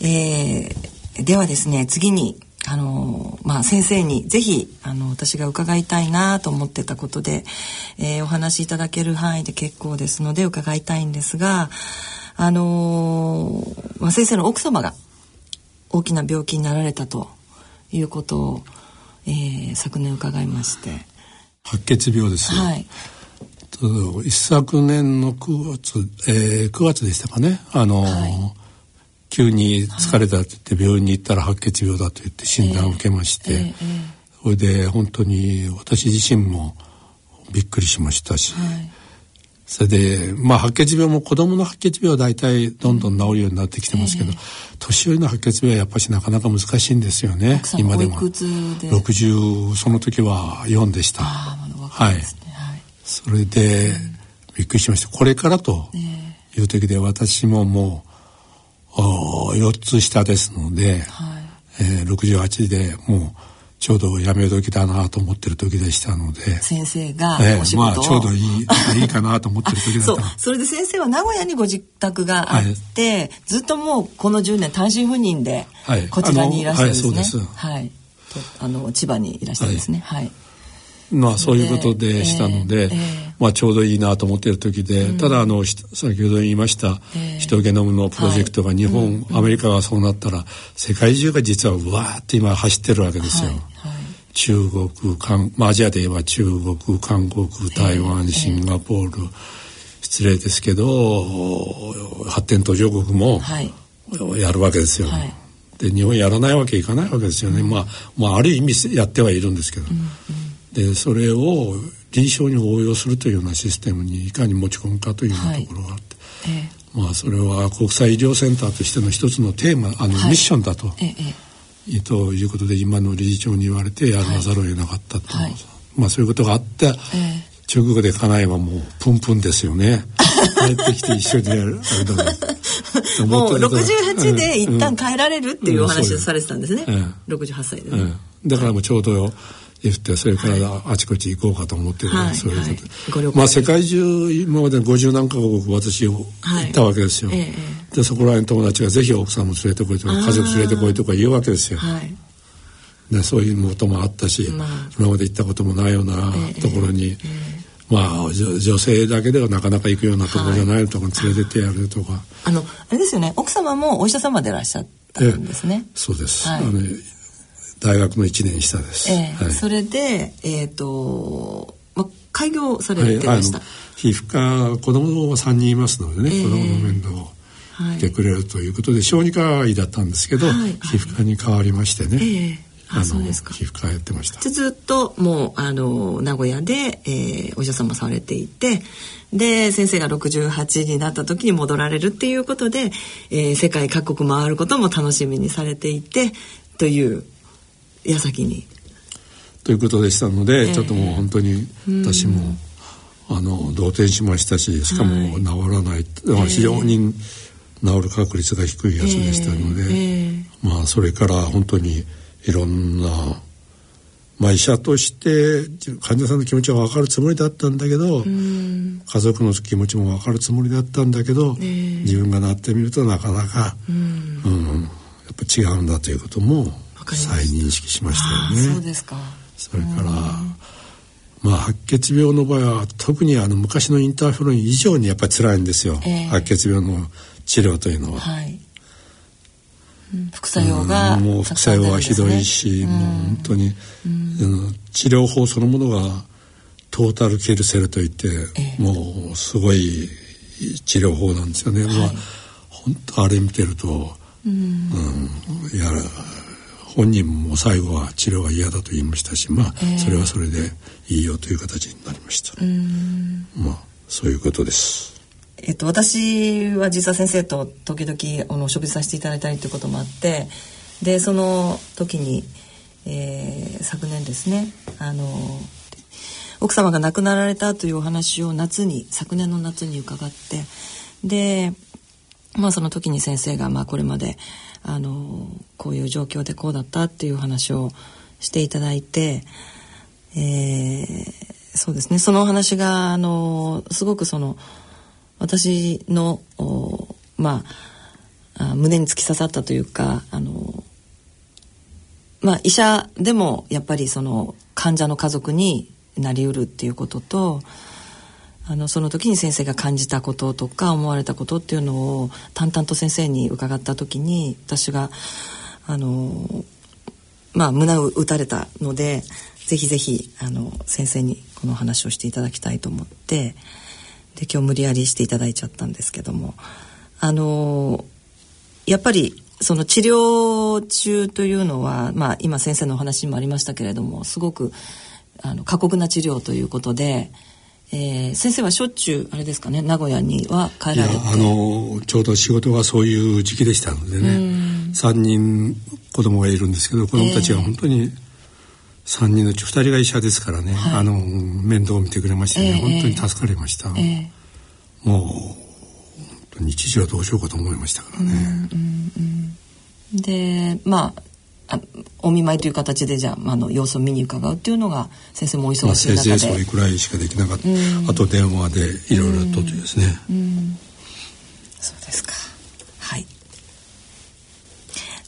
えー、ではですね次にあのまあ、先生にぜひあの私が伺いたいなと思ってたことで、えー、お話しいただける範囲で結構ですので伺いたいんですが、あのまあ、先生の奥様が大きな病気になられたということを、えー、昨年伺いまして。白血病です、はい、一昨年の9月、えー、9月でしたかね。あの、はい急に疲れたって言って病院に行ったら白血病だと言って診断を受けまして、それで本当に私自身もびっくりしましたし、それでまあ白血病も子供の白血病は大体どんどん治るようになってきてますけど、年寄りの白血病はやっぱしなかなか難しいんですよね。今でも。60その時は4でした、はい、それでびっくりしました。これからという時で私ももう4つ下ですので、はい。えー、68でもうちょうど辞め時だなと思ってる時でしたので先生がえー、まあちょうどいいいいかなと思ってる時だった。そう。それで先生は名古屋にご自宅があって、はい、ずっともうこの10年単身赴任でこちらにいらっしゃるんですね、はい、そうです。はい。あの千葉にいらっしゃるんですね。はいまあそういうことでしたので、えーえ。ー、まあちょうどいいなと思っている時で、うん、ただあの先ほど言いました、えー、ヒトゲノムのプロジェクトが日本、はい、アメリカがそうなったら世界中が実はうわーって今走ってるわけですよ。はいはい、中国韓、まあ、アジアで言えば中国韓国台湾、シンガポール、失礼ですけど発展途上国もやるわけですよ。で日本やらないわけいかないわけですよね、まあ、まあある意味やってはいるんですけど。うんうんでそれを臨床に応用するというようなシステムにいかに持ち込むかというようなところがあって、はいええ、まあそれは国際医療センターとしての一つのテーマあの、はい、ミッションだと、ええ、ということで今の理事長に言われてやらざるを得なかったと、はい、まあそういうことがあって、中国で家内はもうプンプンですよね。帰ってきて一緒にやるあれだな。もう68で一旦帰られるっていうお話をされてたんですね。うん、68歳で、ね、だからもうちょうど言ってそれからあちこち行こうかと思ってる、はい、そういうこと、まあ世界中今まで50何カ国私行ったわけですよ、はい、でそこらへん友達がぜひ奥さんも連れてこいとか家族連れてこいとか言うわけですよ、はそういうこともあったし、まあ、今まで行ったこともないようなところに、まあ女性だけではなかなか行くようなところじゃないところに連れてってやるとか、あのあれですよね奥様もお医者様でいらっしゃったんですね、そうです、はい、あの大学の1年下です、えーはい、それでえっ、ー、と、ま、開業されてました、はい、皮膚科子供は3人いますのでね、えー、子供の面倒を見てくれるということで、小児科医だったんですけど、はい、皮膚科に変わりましてね、えーあそうですか。皮膚科やってました。ずっともうあの名古屋で、えー、お医者様されていてで先生が68になった時に戻られるっていうことで、えー、世界各国回ることも楽しみにされていてという矢先に。ということでしたので、えー、ちょっともう本当に私も、あの動転しましたししかも治らない、はい、非常に治る確率が低いやつでしたので、えー、まあそれから本当にいろんな、まあ、医者として患者さんの気持ちは分かるつもりだったんだけど、家族の気持ちも分かるつもりだったんだけど、えー、自分がなってみるとなかなか、うん、うん、やっぱ違うんだということも再認識しましたよね。そうですか。それからまあ白血病の場合は特にあの昔のインターフェロン以上にやっぱり辛いんですよ、えー、白血病の治療というのは。はい。副作用が、うん、もう副作用はひどいし、うん、もう本当に、うん、治療法そのものがトータルケルセルといって、えー、もうすごい治療法なんですよね。はい、まあ本当あれ見てると、うん、やら本人も最後は治療が嫌だと言いましたしまあ、それはそれでいいよという形になりました。まあそういうことです。えっと、私は実は先生と時々あの食事させていただいたりということもあってでその時に、えー、昨年ですねあの奥様が亡くなられたというお話を夏に昨年の夏に伺ってでまあその時に先生がまあこれまであのこういう状況でこうだったっていう話をしていただいて、えー、そうですね。そのお話があのすごくその私のまああ胸に突き刺さったというかあのまあ医者でもやっぱりその患者の家族になりうるっていうこととあのその時に先生が感じたこととか思われたことっていうのを淡々と先生に伺った時に私があのまあ胸を打たれたのでぜひぜひあの先生にこの話をしていただきたいと思ってで今日無理やりしていただいちゃったんですけどもあのやっぱりその治療中というのは、まあ、今先生のお話にもありましたけれどもすごくあの過酷な治療ということで、えー、先生はしょっちゅうあれですかね名古屋には帰られて。あのちょうど仕事がそういう時期でしたのでね。3人子供がいるんですけど子供たちが本当に3人のうち2人が医者ですからね、はい、あの面倒を見てくれましてね、えー、本当に助かりました。えー、もう日時はどうしようかと思いましたからね。うんうんうん、でまあお見舞いという形でじゃあ、あの様子を見に伺うっていうのが先生もお忙しい中で、まあ、それくらいしかできなかった、うん、あと電話でいろいろとですね、うん。うん、そうですか。はい。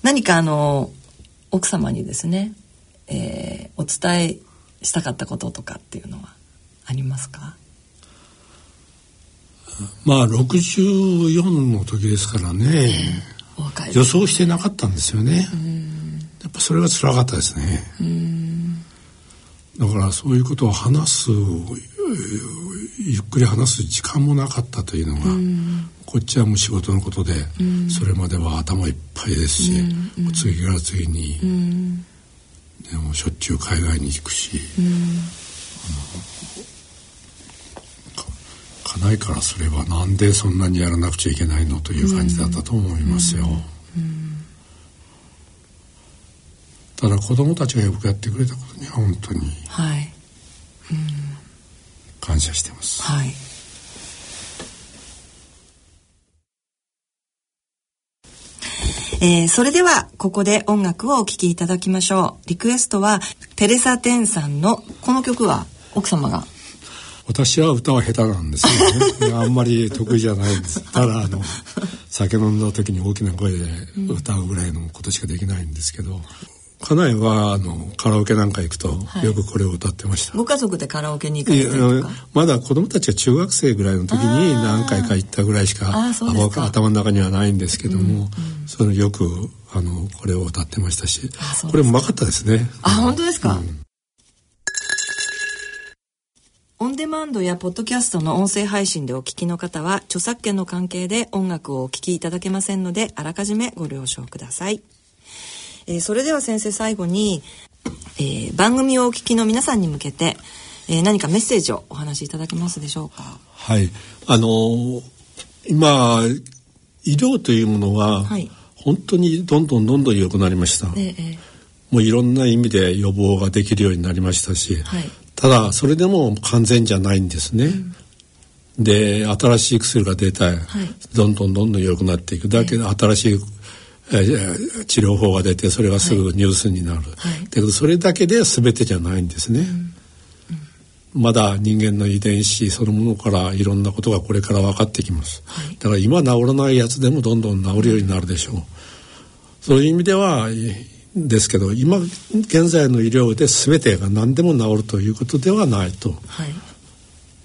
何かあの奥様にですね、えー、お伝えしたかったこととかっていうのはありますか？まあ64の時ですからね、えー、予想してなかったんですよね。やっぱそれが辛かったですね。だからそういうことを話すゆっくり話す時間もなかったというのが、こっちはもう仕事のことで、それまでは頭いっぱいですし、次から次に、でもしょっちゅう海外に行くし、家内からすればなんでそんなにやらなくちゃいけないのという感じだったと思いますよ。ただ子供たちがよくやってくれたことには本当に、はい、うん、感謝してます。はい。えー、それではここで音楽をお聴きいただきましょう。リクエストはテレサ・テンさんのこの曲は奥様が。私は歌は下手なんですよね。あんまり得意じゃないんです。ただあの酒飲んだ時に大きな声で歌うぐらいのことしかできないんですけど、家内はあのカラオケなんか行くと、よくこれを歌ってました。ご家族でカラオケに行かれてるまだ子供たちが中学生ぐらいの時に何回か行ったぐらいしか頭の中にはないんですけども、うんうん、そのよくあのこれを歌ってましたし、これうまかったですね。あ本当ですか？うんオンデマンドやポッドキャストの音声配信でお聞きの方は著作権の関係で音楽をお聞きいただけませんのであらかじめご了承ください。えー、それでは先生最後に、えー、番組をお聞きの皆さんに向けて、えー、何かメッセージをお話しいただけますでしょうか？はい、あのー、今医療というものは、はい、本当にどんどんどんどん良くなりました。ええ、もういろんな意味で予防ができるようになりましたし、はい、ただそれでも完全じゃないんですね。うん。で新しい薬が出た、はい、どんどんどんどん良くなっていく。だけで新しい治療法が出てそれがすぐニュースになる、はい、だけどそれだけでは全てじゃないんですね、うん。うん、まだ人間の遺伝子そのものからいろんなことがこれから分かってきます、はい、だから今治らないやつでもどんどん治るようになるでしょう、そういう意味ではですけど今現在の医療で全てが何でも治るということではないと。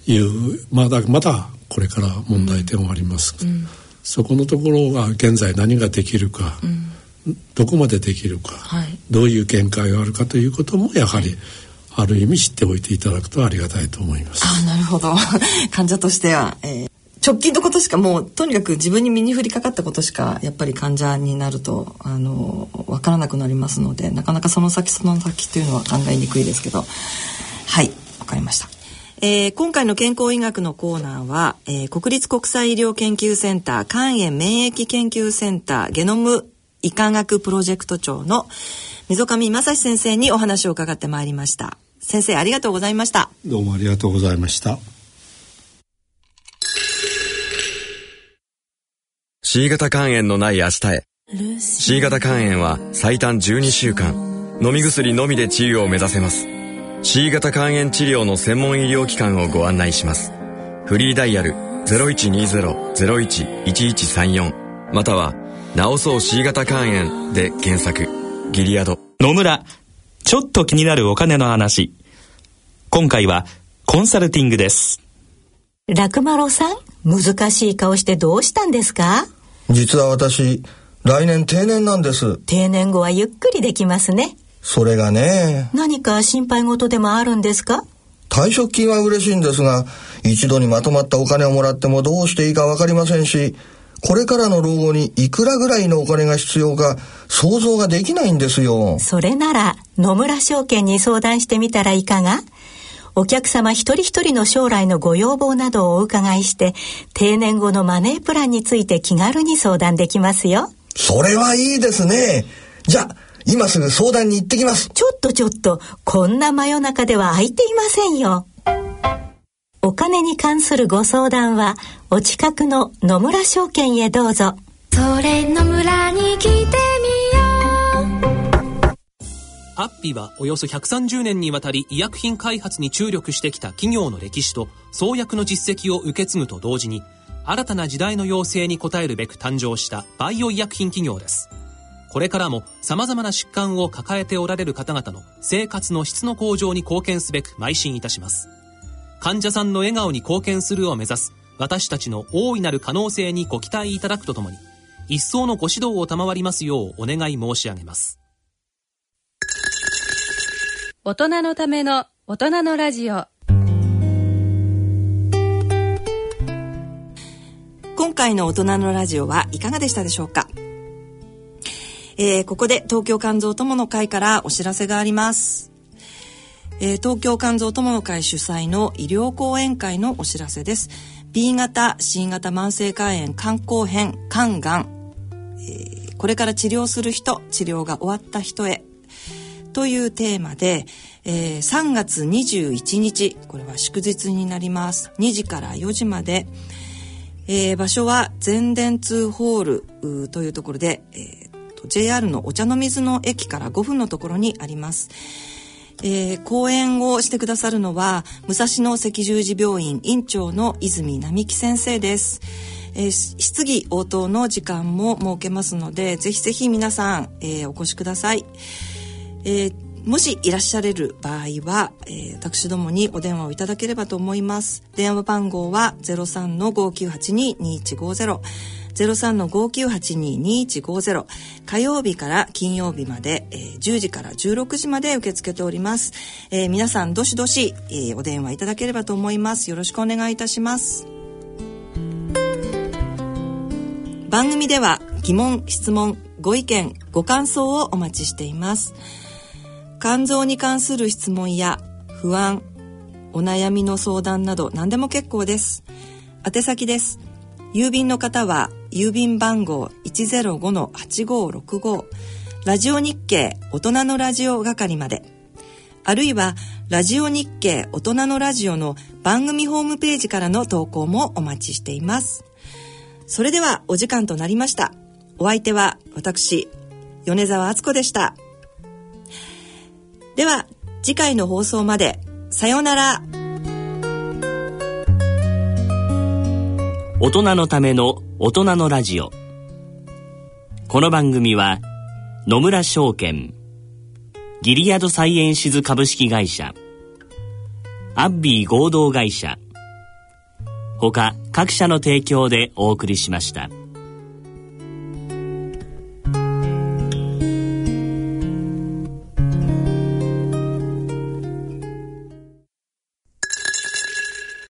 い。う、はい、まだまだこれから問題点はあります、うんそこのところが現在何ができるか、うん、どこまでできるか、はい、どういう限界があるかということもやはり、ある意味知っておいていただくとありがたいと思います。あなるほど。患者としては、えー、直近のことしかもうとにかく自分に身に降りかかったことしかやっぱり患者になるとあの分からなくなりますのでなかなかその先その先というのは考えにくいですけど。はい。わかりました。えー、今回の健康医学のコーナーは、えー、国立国際医療研究センター肝炎免疫研究センターゲノム医科学プロジェクト長の溝上正史先生にお話を伺ってまいりました。先生ありがとうございました。どうもありがとうございました。C 型肝炎のない明日へ。C 型肝炎は最短12週間飲み薬のみで治癒を目指せます C 型肝炎治療の専門医療機関をご案内します。フリーダイヤル0120-01-1134または治そう C 型肝炎で検索。ギリアド。野村ちょっと気になるお金の話。今回はコンサルティングです。楽丸さん難しい顔してどうしたんですか？実は私来年定年なんです。定年後はゆっくりできますねそれがね何か心配事でもあるんですか？退職金は嬉しいんですが一度にまとまったお金をもらってもどうしていいか分かりませんしこれからの老後にいくらぐらいのお金が必要か想像ができないんですよ。それなら野村証券に相談してみたらいかが？お客様一人一人の将来のご要望などをお伺いして定年後のマネープランについて気軽に相談できますよ。それはいいですね。じゃあ今すぐ相談に行ってきます。ちょっとちょっとこんな真夜中では空いていませんよ。お金に関するご相談はお近くの野村証券へどうぞそれ野村に来てみようアッピはおよそ130年にわたり医薬品開発に注力してきた企業の歴史と創薬の実績を受け継ぐと同時に新たな時代の要請に応えるべく誕生したバイオ医薬品企業ですこれからも様々な疾患を抱えておられる方々の生活の質の向上に貢献すべく邁進いたします患者さんの笑顔に貢献するを目指す私たちの大いなる可能性にご期待いただくとともに、一層のご指導を賜りますようお願い申し上げます。大人のための大人のラジオ。今回の大人のラジオはいかがでしたでしょうか？えー、ここで東京肝臓友の会からお知らせがあります。えー、東京肝臓友の会主催の医療講演会のお知らせです。B 型 C 型慢性肝炎肝硬変肝がん、えー、これから治療する人治療が終わった人へ。というテーマで、えー、3月21日これは祝日になります。2時から4時まで、えー、場所は全電通ホールというところで、えー、JR のお茶の水の駅から5分のところにあります。えー、講演をしてくださるのは武蔵野赤十字病院院長の泉並木先生です。えー、質疑応答の時間も設けますのでぜひぜひ皆さん、えー、お越しください、えー、もしいらっしゃれる場合は、えー、私どもにお電話をいただければと思います。電話番号は03-5982-2150 03-5982-2150火曜日から金曜日まで、えー、10時から16時まで受け付けております、えー、皆さんどしどし、えー、お電話いただければと思います。よろしくお願いいたします。番組では疑問質問ご意見ご感想をお待ちしています。肝臓に関する質問や不安お悩みの相談など何でも結構です。宛先です。郵便の方は郵便番号105-8565ラジオ日経大人のラジオ係まで。あるいはラジオ日経大人のラジオの番組ホームページからの投稿もお待ちしています。それではお時間となりました。お相手は私米沢敦子でした。では次回の放送まで。さようなら。大人のための大人のラジオこの番組は野村証券ギリアドサイエンシズ株式会社アッビー合同会社他各社の提供でお送りしました。